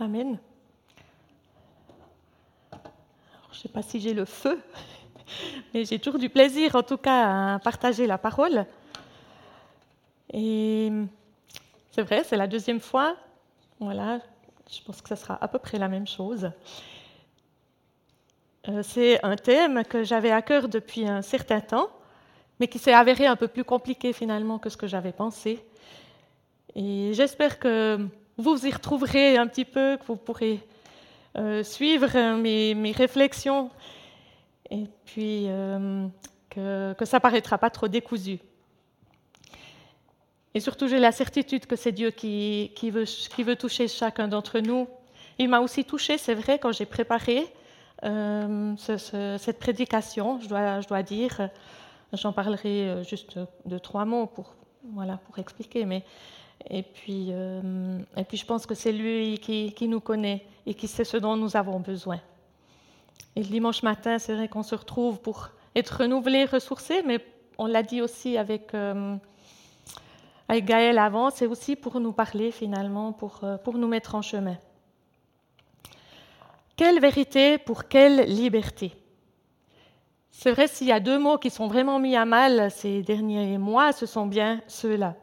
Amen. je ne sais pas si j'ai le feu, mais j'ai toujours du plaisir en tout cas à partager la parole. Et c'est vrai, c'est la deuxième fois. Voilà, je pense que ce sera à peu près la même chose. Euh, c'est un thème que j'avais à cœur depuis un certain temps, mais qui s'est avéré un peu plus compliqué finalement que ce que j'avais pensé. Et j'espère que vous y retrouverez un petit peu, que vous pourrez euh, suivre mes, mes, réflexions, et puis euh, que, que ça paraîtra pas trop décousu. Et surtout, j'ai la certitude que c'est Dieu qui, veut, toucher chacun d'entre nous. Il m'a aussi touché, c'est vrai, quand j'ai préparé euh, ce, cette prédication, je dois, je dois dire. J'en parlerai euh, juste de trois mots pour, voilà, pour expliquer. Mais, et, puis, euh, et puis, je pense que c'est lui qui, nous connaît et qui sait ce dont nous avons besoin. Et le dimanche matin, c'est vrai qu'on se retrouve pour être renouvelé, ressourcé, mais on l'a dit aussi avec. Euh, Gaël avant, c'est aussi pour nous parler finalement, pour, euh, pour nous mettre en chemin. Quelle vérité pour quelle liberté? C'est vrai, s'il y a deux mots qui sont vraiment mis à mal ces derniers mois, ce sont bien ceux-là.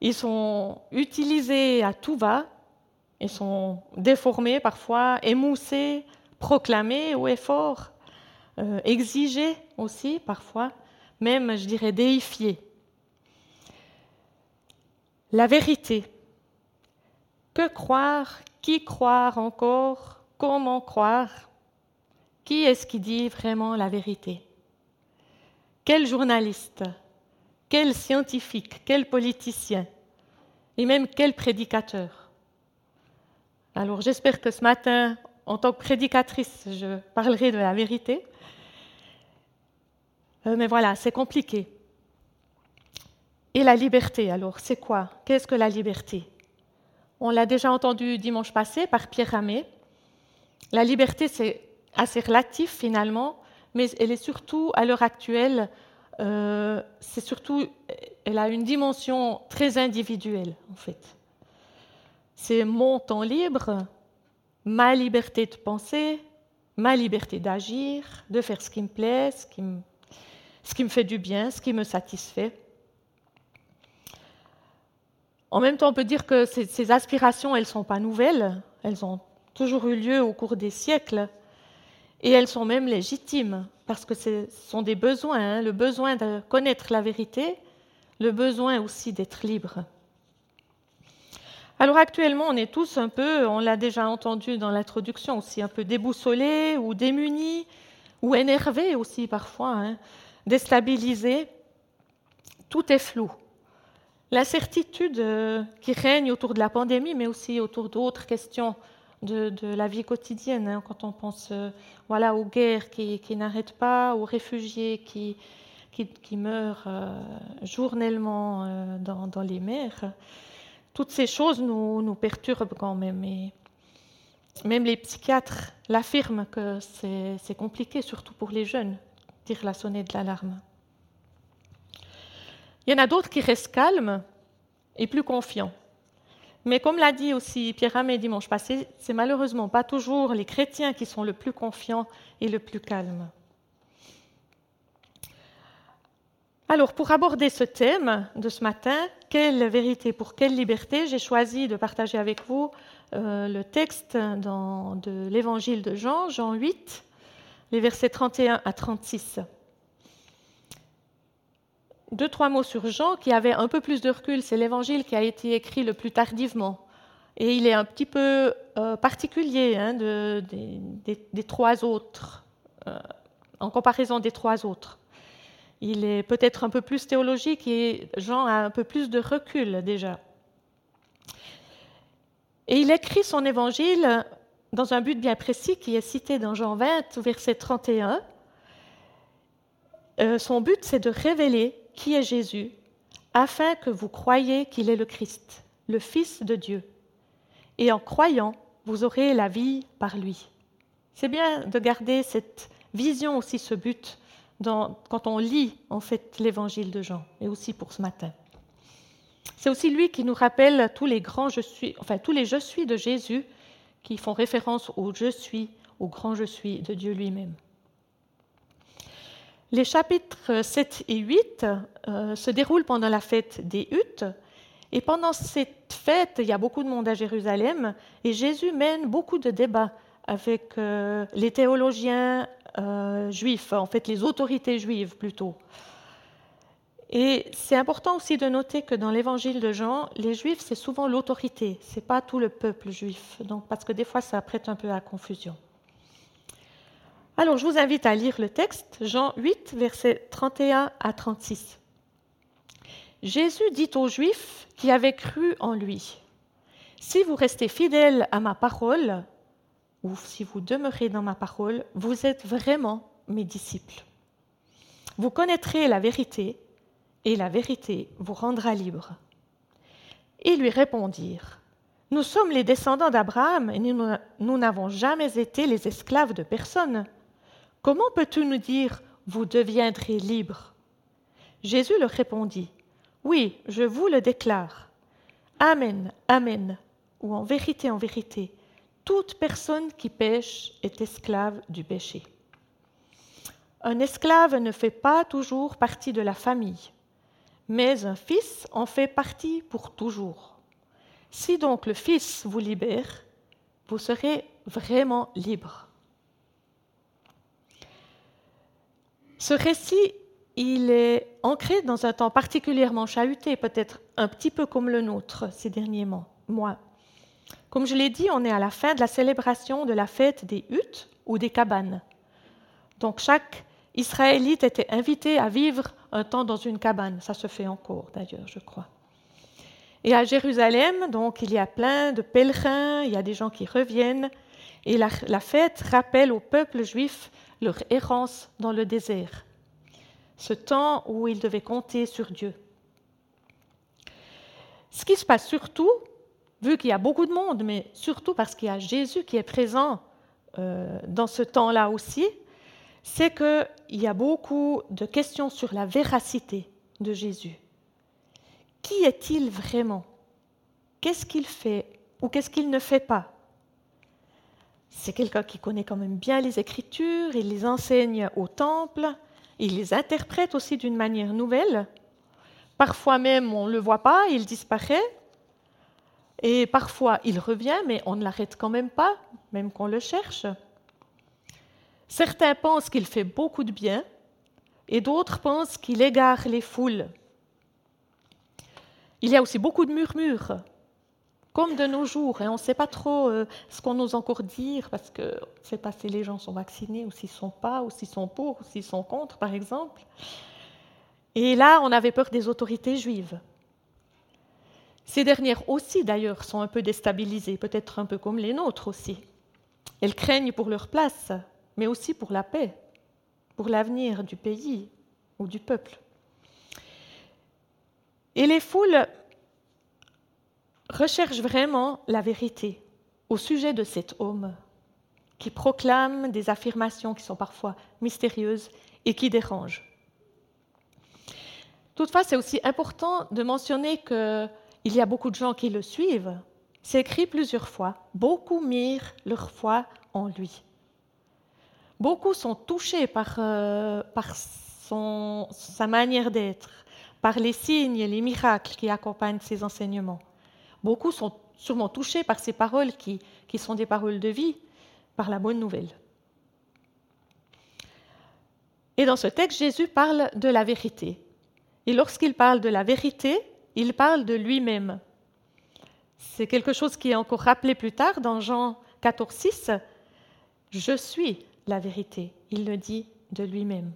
Ils sont utilisés à tout va, ils sont déformés parfois, émoussés, proclamés au effort, euh, exigés aussi parfois, même, je dirais, déifiés. La vérité. Que croire Qui croire encore Comment croire? Qui est-ce qui dit vraiment la vérité? Quel journaliste Quel scientifique Quel politicien Et même quel prédicateur Alors j'espère que ce matin, en tant que prédicatrice, je parlerai de la vérité. Euh, mais voilà, c'est compliqué. Et la liberté, alors, c'est quoi? Qu'est-ce que la liberté? On l'a déjà entendu dimanche passé par Pierre Ramé. La liberté, c'est assez relatif finalement, mais elle est surtout, à l'heure actuelle, euh, c'est surtout, elle a une dimension très individuelle, en fait. C'est mon temps libre, ma liberté de penser, ma liberté d'agir, de faire ce qui me plaît, ce qui me, ce qui me fait du bien, ce qui me satisfait. En même temps, on peut dire que ces, aspirations, elles ne sont pas nouvelles, elles ont toujours eu lieu au cours des siècles, et elles sont même légitimes, parce que ce sont des besoins, hein, le besoin de connaître la vérité, le besoin aussi d'être libre. Alors actuellement, on est tous un peu, on l'a déjà entendu dans l'introduction aussi, un peu déboussolés ou démunis, ou énervés aussi parfois, hein, déstabilisés. Tout est flou. L'incertitude euh, qui règne autour de la pandémie, mais aussi autour d'autres questions de, la vie quotidienne, hein, quand on pense euh, voilà, aux guerres qui, n'arrêtent pas, aux réfugiés qui, meurent euh, journellement dans, les mers, toutes ces choses nous, nous perturbent quand même. Et même les psychiatres l'affirment que c'est compliqué, surtout pour les jeunes, tire la sonnette de l'alarme. Il y en a d'autres qui restent calmes et plus confiants. Mais comme l'a dit aussi Pierre Ramé dimanche passé, c'est malheureusement pas toujours les chrétiens qui sont le plus confiants et le plus calmes. Alors, pour aborder ce thème de ce matin, quelle vérité pour quelle liberté, j'ai choisi de partager avec vous euh, le texte de l'évangile de Jean, Jean 8, les versets 31 à 36 deux, trois mots sur Jean, qui avait un peu plus de recul. C'est l'évangile qui a été écrit le plus tardivement. Et il est un petit peu euh, particulier hein, des, trois autres, euh, en comparaison des trois autres. Il est peut-être un peu plus théologique et Jean a un peu plus de recul déjà. Et il écrit son évangile dans un but bien précis qui est cité dans Jean 20, verset 31. Euh, son but, c'est de révéler qui est Jésus, afin que vous croyiez qu'il est le Christ, le Fils de Dieu. Et en croyant, vous aurez la vie par lui. C'est bien de garder cette vision aussi, ce but, quand on lit en fait l'évangile de Jean, et aussi pour ce matin. C'est aussi lui qui nous rappelle tous les grands je suis, enfin tous les je suis de Jésus qui font référence au je suis, au grand je suis de Dieu lui-même. Les chapitres 7 et 8 euh, se déroulent pendant la fête des huttes. Et pendant cette fête, il y a beaucoup de monde à Jérusalem et Jésus mène beaucoup de débats avec euh, les théologiens euh, juifs, en fait les autorités juives plutôt. Et c'est important aussi de noter que dans l'évangile de Jean, les juifs, c'est souvent l'autorité, ce n'est pas tout le peuple juif, donc, parce que des fois ça prête un peu à confusion. Alors je vous invite à lire le texte, Jean 8, versets 31 à 36. Jésus dit aux Juifs qui avaient cru en lui, Si vous restez fidèles à ma parole, ou si vous demeurez dans ma parole, vous êtes vraiment mes disciples. Vous connaîtrez la vérité, et la vérité vous rendra libre. Ils lui répondirent, Nous sommes les descendants d'Abraham et nous n'avons jamais été les esclaves de personne. Comment peux-tu nous dire, Vous deviendrez libres? Jésus leur répondit, Oui, je vous le déclare. Amen, Amen, ou en vérité, en vérité, toute personne qui pêche est esclave du péché. Un esclave ne fait pas toujours partie de la famille mais un fils en fait partie pour toujours. Si donc le Fils vous libère, vous serez vraiment libre. Ce récit, il est ancré dans un temps particulièrement chahuté, peut-être un petit peu comme le nôtre ces derniers mois. Comme je l'ai dit, on est à la fin de la célébration de la fête des huttes ou des cabanes. Donc chaque Israélite était invité à vivre un temps dans une cabane. Ça se fait encore d'ailleurs, je crois. Et à Jérusalem, donc, il y a plein de pèlerins, il y a des gens qui reviennent. Et la, la fête rappelle au peuple juif leur errance dans le désert, ce temps où ils devaient compter sur Dieu. Ce qui se passe surtout, vu qu'il y a beaucoup de monde, mais surtout parce qu'il y a Jésus qui est présent euh, dans ce temps-là aussi, c'est qu'il y a beaucoup de questions sur la véracité de Jésus. Qui est-il vraiment? Qu'est-ce qu'il fait ou qu'est-ce qu'il ne fait pas? C'est quelqu'un qui connaît quand même bien les Écritures, il les enseigne au temple, il les interprète aussi d'une manière nouvelle. Parfois même, on ne le voit pas, il disparaît. Et parfois, il revient, mais on ne l'arrête quand même pas, même qu'on le cherche. Certains pensent qu'il fait beaucoup de bien et d'autres pensent qu'il égare les foules. Il y a aussi beaucoup de murmures, comme de nos jours, et on ne sait pas trop euh, ce qu'on ose encore dire parce que on ne sait pas si les gens sont vaccinés ou s'ils ne sont pas, ou s'ils sont pour, ou s'ils sont contre, par exemple. Et là, on avait peur des autorités juives. Ces dernières aussi, d'ailleurs, sont un peu déstabilisées, peut-être un peu comme les nôtres aussi. Elles craignent pour leur place, mais aussi pour la paix, pour l'avenir du pays ou du peuple. Et les foules recherchent vraiment la vérité au sujet de cet homme qui proclame des affirmations qui sont parfois mystérieuses et qui dérangent. Toutefois, c'est aussi important de mentionner qu'il y a beaucoup de gens qui le suivent. C'est écrit plusieurs fois. Beaucoup mirent leur foi en lui. Beaucoup sont touchés par, euh, sa manière d'être, par les signes et les miracles qui accompagnent ses enseignements. Beaucoup sont sûrement touchés par ces paroles qui, sont des paroles de vie, par la bonne nouvelle. Et dans ce texte, Jésus parle de la vérité. Et lorsqu'il parle de la vérité, il parle de lui-même. C'est quelque chose qui est encore rappelé plus tard dans Jean 14, 6. Je suis la vérité. Il le dit de lui-même.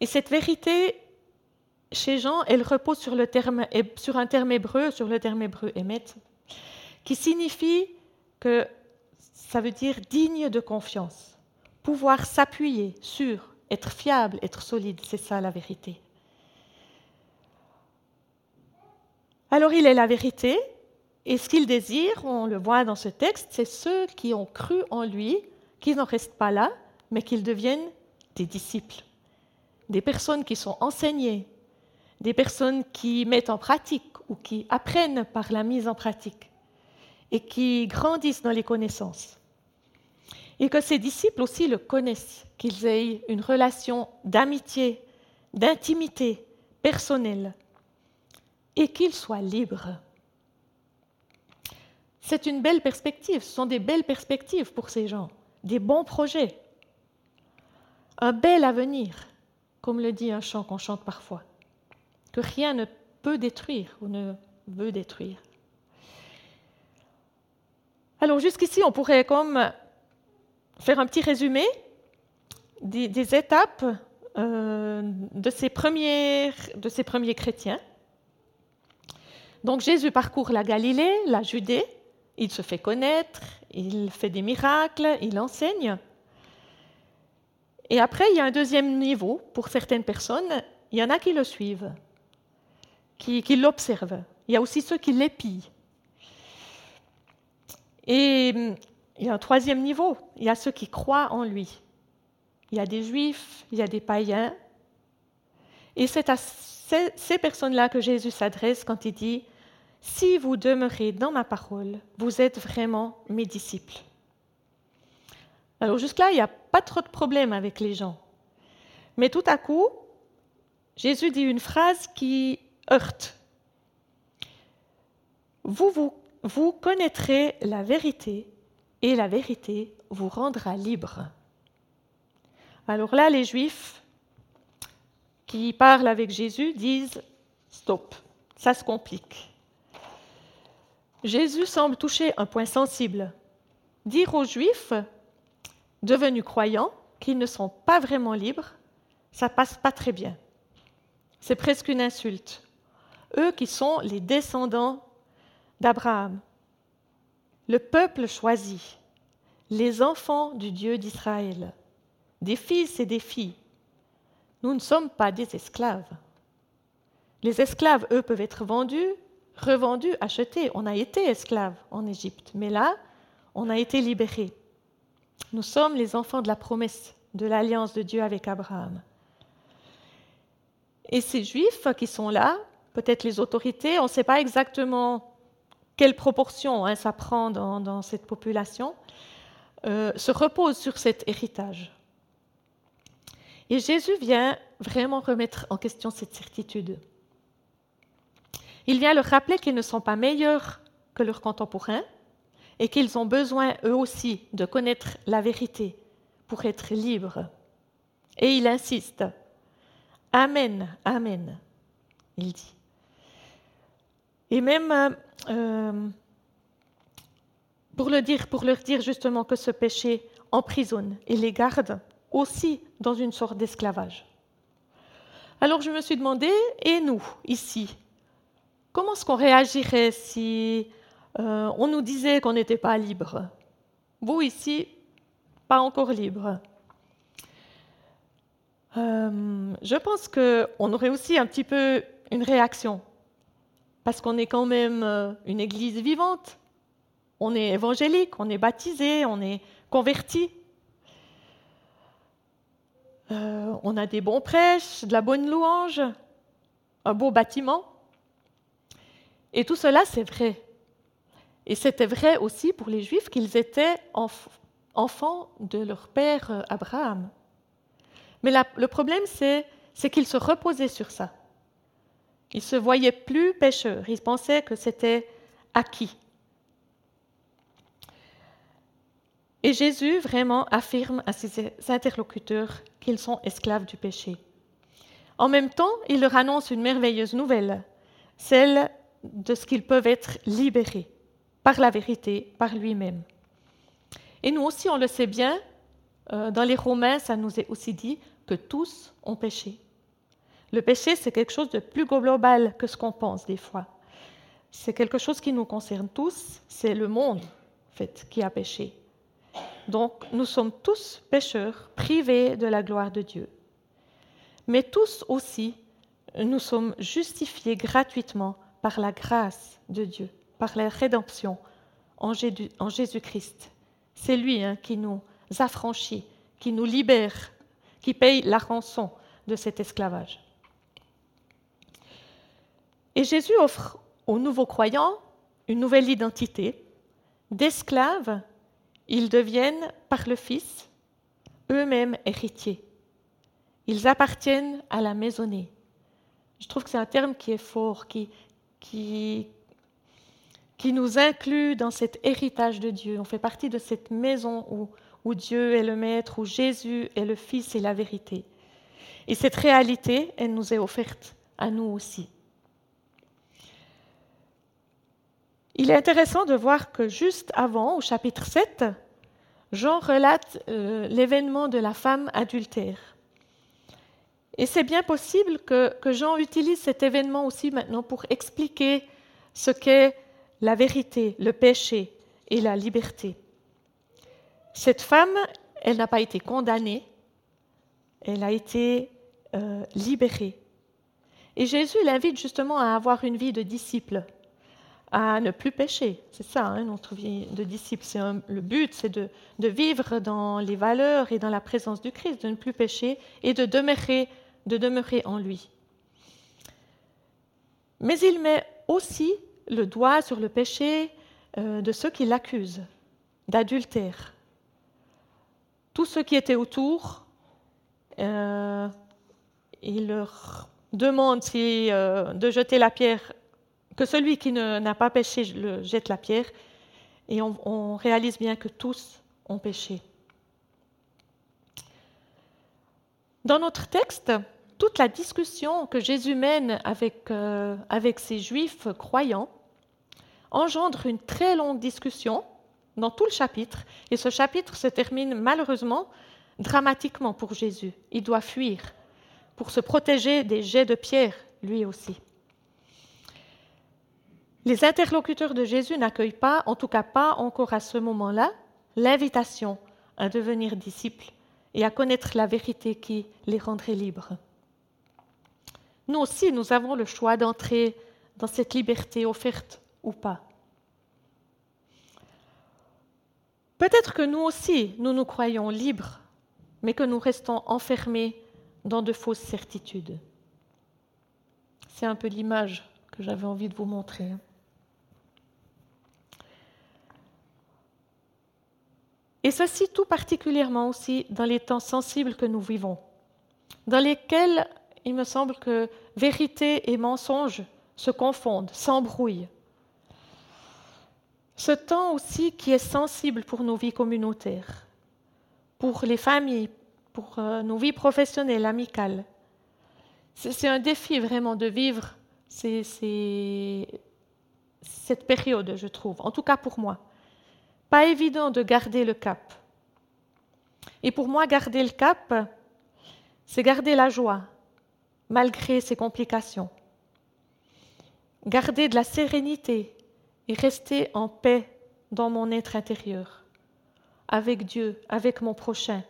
Et cette vérité, chez Jean, elle repose sur, le terme, sur un terme hébreu, sur le terme hébreu émet, qui signifie que ça veut dire digne de confiance, pouvoir s'appuyer sur, être fiable, être solide, c'est ça la vérité. Alors il est la vérité, et ce qu'il désire, on le voit dans ce texte, c'est ceux qui ont cru en lui qu'ils n'en restent pas là, mais qu'ils deviennent des disciples, des personnes qui sont enseignées, des personnes qui mettent en pratique ou qui apprennent par la mise en pratique et qui grandissent dans les connaissances. Et que ces disciples aussi le connaissent, qu'ils aient une relation d'amitié, d'intimité personnelle et qu'ils soient libres. C'est une belle perspective, ce sont des belles perspectives pour ces gens, des bons projets, un bel avenir, comme le dit un chant qu'on chante parfois, que rien ne peut détruire ou ne veut détruire. Alors jusqu'ici, on pourrait comme faire un petit résumé des, étapes euh, de, ces de ces premiers chrétiens. Donc Jésus parcourt la Galilée, la Judée, il se fait connaître, il fait des miracles, il enseigne. Et après, il y a un deuxième niveau pour certaines personnes. Il y en a qui le suivent, qui, l'observent. Il y a aussi ceux qui l'épient. Et hum, il y a un troisième niveau. Il y a ceux qui croient en lui. Il y a des juifs, il y a des païens. Et c'est à ces personnes-là que Jésus s'adresse quand il dit, Si vous demeurez dans ma parole, vous êtes vraiment mes disciples. Alors jusque-là, il n'y a pas trop de problème avec les gens. Mais tout à coup, Jésus dit une phrase qui heurte. Vous, vous, vous connaîtrez la vérité et la vérité vous rendra libre. Alors là, les Juifs qui parlent avec Jésus disent, stop, ça se complique. Jésus semble toucher un point sensible. Dire aux Juifs devenus croyants qu'ils ne sont pas vraiment libres, ça passe pas très bien. C'est presque une insulte. Eux qui sont les descendants d'Abraham, le peuple choisi, les enfants du Dieu d'Israël, des fils et des filles. Nous ne sommes pas des esclaves. Les esclaves, eux, peuvent être vendus, revendus, achetés. On a été esclaves en Égypte, mais là, on a été libérés. Nous sommes les enfants de la promesse, de l'alliance de Dieu avec Abraham. Et ces juifs qui sont là, peut-être les autorités, on ne sait pas exactement quelle proportion hein, ça prend dans, cette population, euh, se reposent sur cet héritage. Et Jésus vient vraiment remettre en question cette certitude. Il vient leur rappeler qu'ils ne sont pas meilleurs que leurs contemporains, et qu'ils ont besoin eux aussi de connaître la vérité pour être libres. Et il insiste. Amen, Amen, il dit. Et même euh, dire, pour leur dire justement que ce péché emprisonne et les garde aussi dans une sorte d'esclavage. Alors je me suis demandé, et nous, ici, comment est-ce qu'on réagirait si euh, on nous disait qu'on n'était pas libre? Vous ici, pas encore libre. Euh, je pense qu'on aurait aussi un petit peu une réaction, parce qu'on est quand même euh, une église vivante. On est évangélique, on est baptisé, on est converti. on a des bons prêches, de la bonne louange, un beau bâtiment. Et tout cela, c'est vrai. Et c'était vrai aussi pour les Juifs qu'ils étaient enfants de leur père euh, Abraham. Mais le problème, c'est, qu'ils se reposaient sur ça. Ils se voyaient plus pécheurs. Ils pensaient que c'était acquis. Et Jésus vraiment affirme à ses interlocuteurs qu'ils sont esclaves du péché. En même temps, il leur annonce une merveilleuse nouvelle, celle de ce qu'ils peuvent être libérés par la vérité, par lui-même. Et nous aussi, on le sait bien, euh, dans les Romains, ça nous est aussi dit que tous ont péché. Le péché, c'est quelque chose de plus global que ce qu'on pense des fois. C'est quelque chose qui nous concerne tous, c'est le monde en fait, qui a péché. Donc nous sommes tous pécheurs, privés de la gloire de Dieu. Mais tous aussi, nous sommes justifiés gratuitement par la grâce de Dieu par la rédemption en Jésus-Christ. C'est lui hein, qui nous affranchit, qui nous libère, qui paye la rançon de cet esclavage. Et Jésus offre aux nouveaux croyants une nouvelle identité. D'esclaves, ils deviennent, par le Fils, eux-mêmes héritiers. Ils appartiennent à la maisonnée. Je trouve que c'est un terme qui est fort, qui, qui, qui nous inclut dans cet héritage de Dieu. On fait partie de cette maison où, où Dieu est le Maître, où Jésus est le Fils et la vérité. Et cette réalité, elle nous est offerte à nous aussi. Il est intéressant de voir que juste avant, au chapitre 7, Jean relate euh, l'événement de la femme adultère. Et c'est bien possible que, Jean utilise cet événement aussi maintenant pour expliquer ce qu'est la vérité, le péché et la liberté. Cette femme, elle n'a pas été condamnée, elle a été euh, libérée. Et Jésus l'invite justement à avoir une vie de disciple, à ne plus pécher. C'est ça, hein, notre vie de disciple. Le but, c'est de, vivre dans les valeurs et dans la présence du Christ, de ne plus pécher et de demeurer, de demeurer en lui. Mais il met aussi le doigt sur le péché euh, de ceux qui l'accusent d'adultère. Tous ceux qui étaient autour, euh, il leur demande euh, de jeter la pierre que celui qui n'a pas péché jette la pierre, et on, réalise bien que tous ont péché. Dans notre texte, toute la discussion que Jésus mène avec, euh, avec ces juifs croyants engendre une très longue discussion dans tout le chapitre, et ce chapitre se termine malheureusement dramatiquement pour Jésus. Il doit fuir pour se protéger des jets de pierre, lui aussi. Les interlocuteurs de Jésus n'accueillent pas, en tout cas pas encore à ce moment-là, l'invitation à devenir disciples et à connaître la vérité qui les rendrait libres. Nous aussi, nous avons le choix d'entrer dans cette liberté offerte ou pas. Peut-être que nous aussi, nous nous croyons libres, mais que nous restons enfermés dans de fausses certitudes. C'est un peu l'image que j'avais envie de vous montrer. Et ceci tout particulièrement aussi dans les temps sensibles que nous vivons, dans lesquels il me semble que vérité et mensonge se confondent, s'embrouillent. Ce temps aussi qui est sensible pour nos vies communautaires, pour les familles, pour euh, nos vies professionnelles, amicales. C'est un défi vraiment de vivre cette période, je trouve, en tout cas pour moi pas évident de garder le cap. Et pour moi, garder le cap, c'est garder la joie, malgré ces complications. Garder de la sérénité et rester en paix dans mon être intérieur, avec Dieu, avec mon prochain,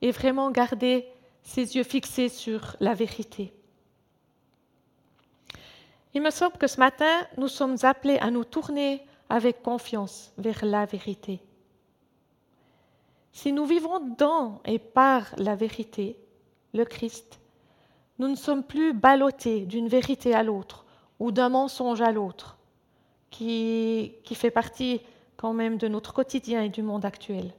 et vraiment garder ses yeux fixés sur la vérité. Il me semble que ce matin, nous sommes appelés à nous tourner avec confiance vers la vérité. Si nous vivons dans et par la vérité, le Christ, nous ne sommes plus ballottés d'une vérité à l'autre ou d'un mensonge à l'autre, qui, fait partie quand même de notre quotidien et du monde actuel.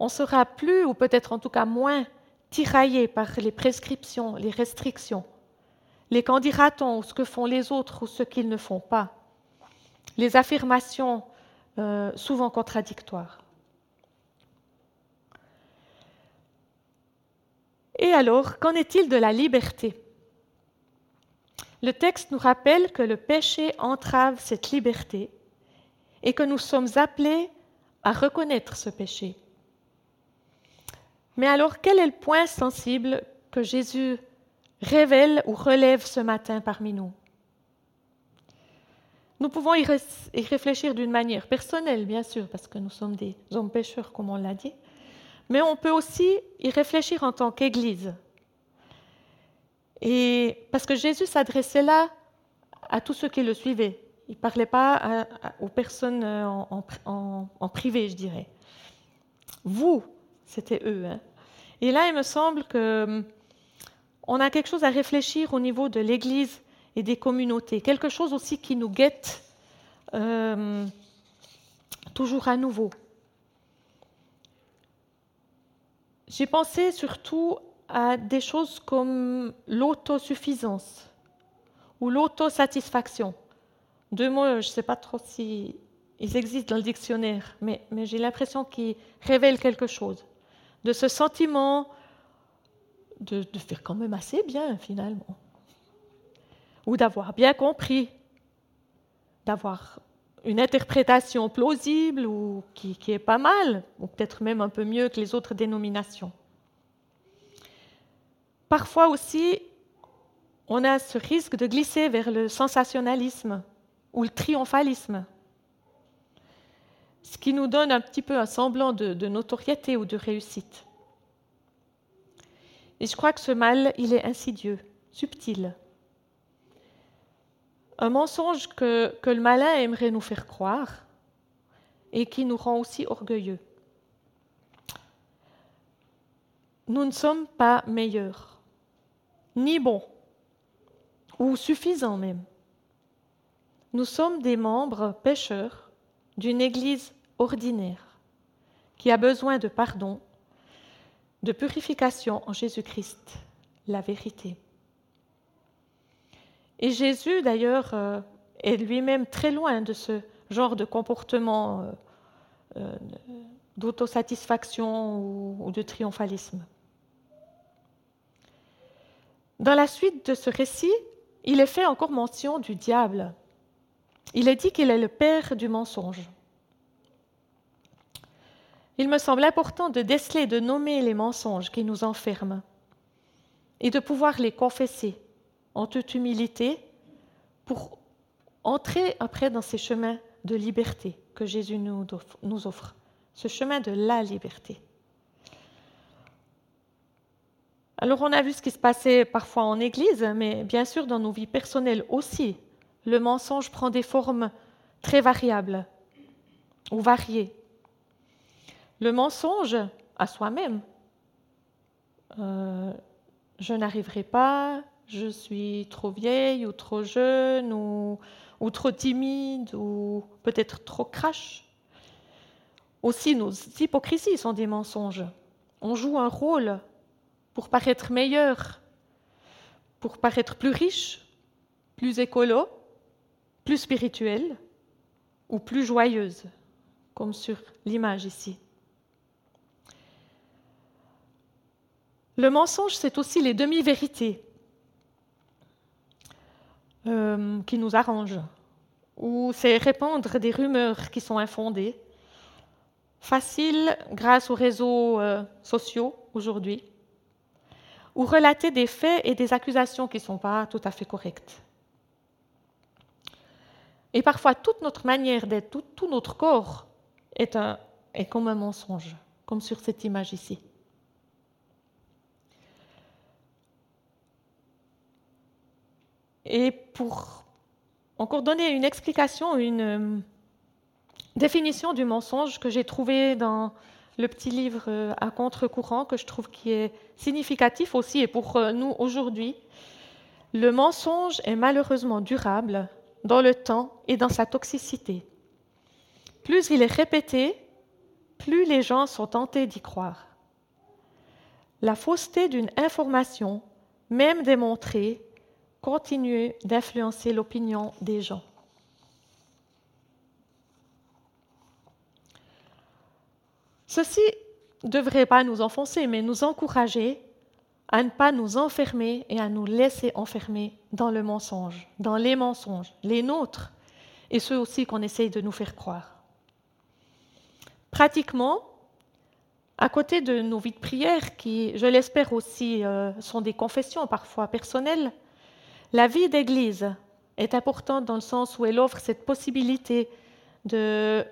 On sera plus, ou peut-être en tout cas moins, tiraillé par les prescriptions, les restrictions, les qu'en dira-t-on, ce que font les autres ou ce qu'ils ne font pas les affirmations euh, souvent contradictoires. Et alors, qu'en est-il de la liberté? Le texte nous rappelle que le péché entrave cette liberté et que nous sommes appelés à reconnaître ce péché. Mais alors, quel est le point sensible que Jésus révèle ou relève ce matin parmi nous? Nous pouvons y, réfléchir d'une manière personnelle, bien sûr, parce que nous sommes des hommes pécheurs, comme on l'a dit, mais on peut aussi y réfléchir en tant qu'Église. Et parce que Jésus s'adressait là à tous ceux qui le suivaient. Il ne parlait pas aux personnes euh, en, privé, je dirais. Vous, c'était eux. Hein. Et là, il me semble qu'on hum, a quelque chose à réfléchir au niveau de l'Église et des communautés. Quelque chose aussi qui nous guette euh, toujours à nouveau. J'ai pensé surtout à des choses comme l'autosuffisance ou l'autosatisfaction. Deux mots, je ne sais pas trop si ils existent dans le dictionnaire, mais, j'ai l'impression qu'ils révèlent quelque chose. De ce sentiment de faire quand même assez bien finalement. Ou d'avoir bien compris, d'avoir une interprétation plausible ou qui, est pas mal, ou peut-être même un peu mieux que les autres dénominations. Parfois aussi, on a ce risque de glisser vers le sensationnalisme ou le triomphalisme, ce qui nous donne un petit peu un semblant de, de notoriété ou de réussite. Et je crois que ce mal, il est insidieux, subtil. Un mensonge que, le malin aimerait nous faire croire et qui nous rend aussi orgueilleux. Nous ne sommes pas meilleurs, ni bons, ou suffisants même. Nous sommes des membres pécheurs d'une Église ordinaire qui a besoin de pardon, de purification en Jésus-Christ, la vérité. Et Jésus, d'ailleurs, euh, est lui-même très loin de ce genre de comportement euh, euh, d'autosatisfaction ou, ou de triomphalisme. Dans la suite de ce récit, il est fait encore mention du diable. Il est dit qu'il est le père du mensonge. Il me semble important de déceler, de nommer les mensonges qui nous enferment et de pouvoir les confesser en toute humilité pour entrer après dans ces chemins de liberté que Jésus nous offre, ce chemin de la liberté. Alors on a vu ce qui se passait parfois en Église, mais bien sûr dans nos vies personnelles aussi. Le mensonge prend des formes très variables ou variées. Le mensonge à soi-même. Euh, je n'arriverai pas, je suis trop vieille ou trop jeune ou, trop timide ou peut-être trop crache. Aussi, nos hypocrisies sont des mensonges. On joue un rôle pour paraître meilleur, pour paraître plus riche, plus écolo, plus spirituelle ou plus joyeuse, comme sur l'image ici. Le mensonge, c'est aussi les demi-vérités euh, qui nous arrangent, ou c'est répandre des rumeurs qui sont infondées, faciles grâce aux réseaux euh, sociaux aujourd'hui, ou relater des faits et des accusations qui ne sont pas tout à fait correctes. Et parfois, toute notre manière d'être, tout, tout, notre corps est, un, est comme un mensonge, comme sur cette image ici. Et pour encore donner une explication, une euh, définition du mensonge que j'ai trouvé dans le petit livre euh, à contre-courant, que je trouve qui est significatif aussi et pour euh, nous aujourd'hui, le mensonge est malheureusement durable dans le temps et dans sa toxicité. Plus il est répété, plus les gens sont tentés d'y croire. La fausseté d'une information, même démontrée, continue d'influencer l'opinion des gens. Ceci ne devrait pas nous enfoncer, mais nous encourager à ne pas nous enfermer et à nous laisser enfermer dans le mensonge, dans les mensonges, les nôtres, et ceux aussi qu'on essaye de nous faire croire. Pratiquement, à côté de nos vies de prière, qui, je l'espère aussi, euh, sont des confessions parfois personnelles, la vie d'Église est importante dans le sens où elle offre cette possibilité de,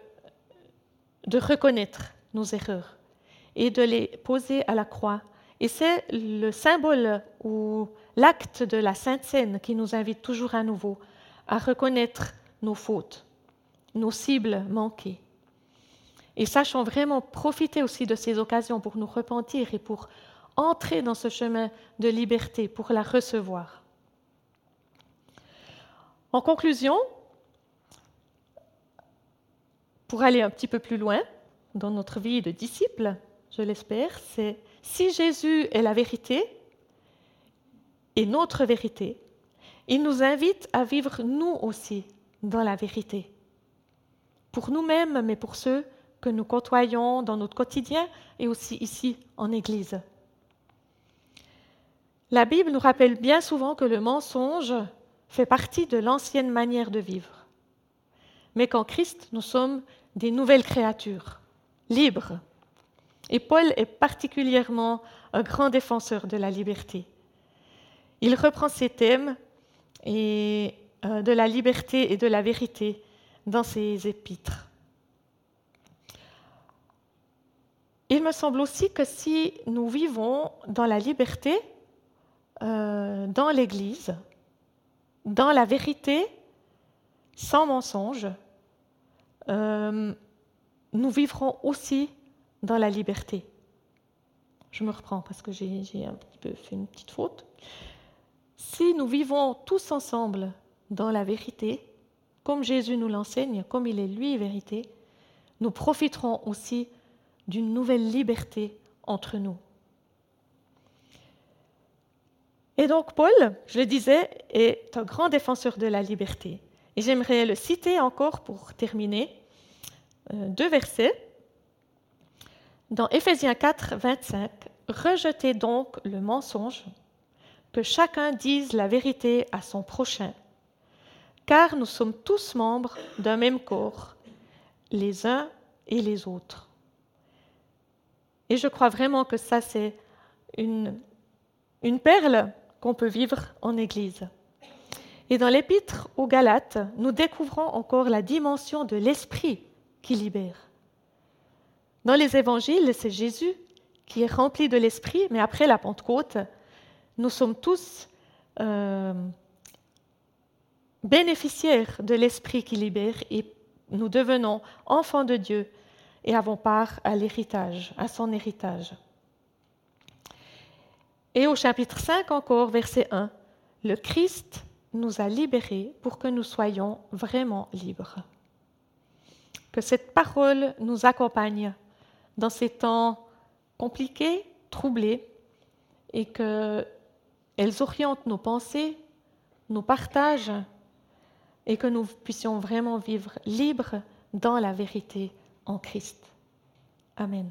reconnaître nos erreurs et de les poser à la croix et c'est le symbole ou l'acte de la Sainte Seine qui nous invite toujours à nouveau à reconnaître nos fautes, nos cibles manquées. Et sachons vraiment profiter aussi de ces occasions pour nous repentir et pour entrer dans ce chemin de liberté, pour la recevoir. En conclusion, pour aller un petit peu plus loin dans notre vie de disciple, je l'espère, c'est si Jésus est la vérité et notre vérité, il nous invite à vivre nous aussi dans la vérité. Pour nous-mêmes, mais pour ceux que nous côtoyons dans notre quotidien et aussi ici en Église. La Bible nous rappelle bien souvent que le mensonge fait partie de l'ancienne manière de vivre, mais qu'en Christ, nous sommes des nouvelles créatures, libres. Et Paul est particulièrement un grand défenseur de la liberté. Il reprend ces thèmes et, euh, de la liberté et de la vérité dans ses épîtres. Il me semble aussi que si nous vivons dans la liberté, euh, dans l'Église, dans la vérité, sans mensonge, euh, nous vivrons aussi dans la liberté. Je me reprends parce que j'ai un petit peu fait une petite faute. Si nous vivons tous ensemble dans la vérité, comme Jésus nous l'enseigne, comme il est lui vérité, nous profiterons aussi d'une nouvelle liberté entre nous. Et donc Paul, je le disais, est un grand défenseur de la liberté. Et j'aimerais le citer encore pour terminer. Euh, deux versets. Dans Éphésiens 4, 25, Rejetez donc le mensonge, que chacun dise la vérité à son prochain, car nous sommes tous membres d'un même corps, les uns et les autres. Et je crois vraiment que ça, c'est une, une perle qu'on peut vivre en Église. Et dans l'épître aux Galates, nous découvrons encore la dimension de l'esprit qui libère. Dans les évangiles, c'est Jésus qui est rempli de l'esprit, mais après la Pentecôte, nous sommes tous euh, bénéficiaires de l'esprit qui libère et nous devenons enfants de Dieu et avons part à l'héritage, à son héritage. Et au chapitre 5 encore, verset 1, le Christ nous a libérés pour que nous soyons vraiment libres. Que cette parole nous accompagne dans ces temps compliqués, troublés, et qu'elles orientent nos pensées, nos partages, et que nous puissions vraiment vivre libres dans la vérité en Christ. Amen.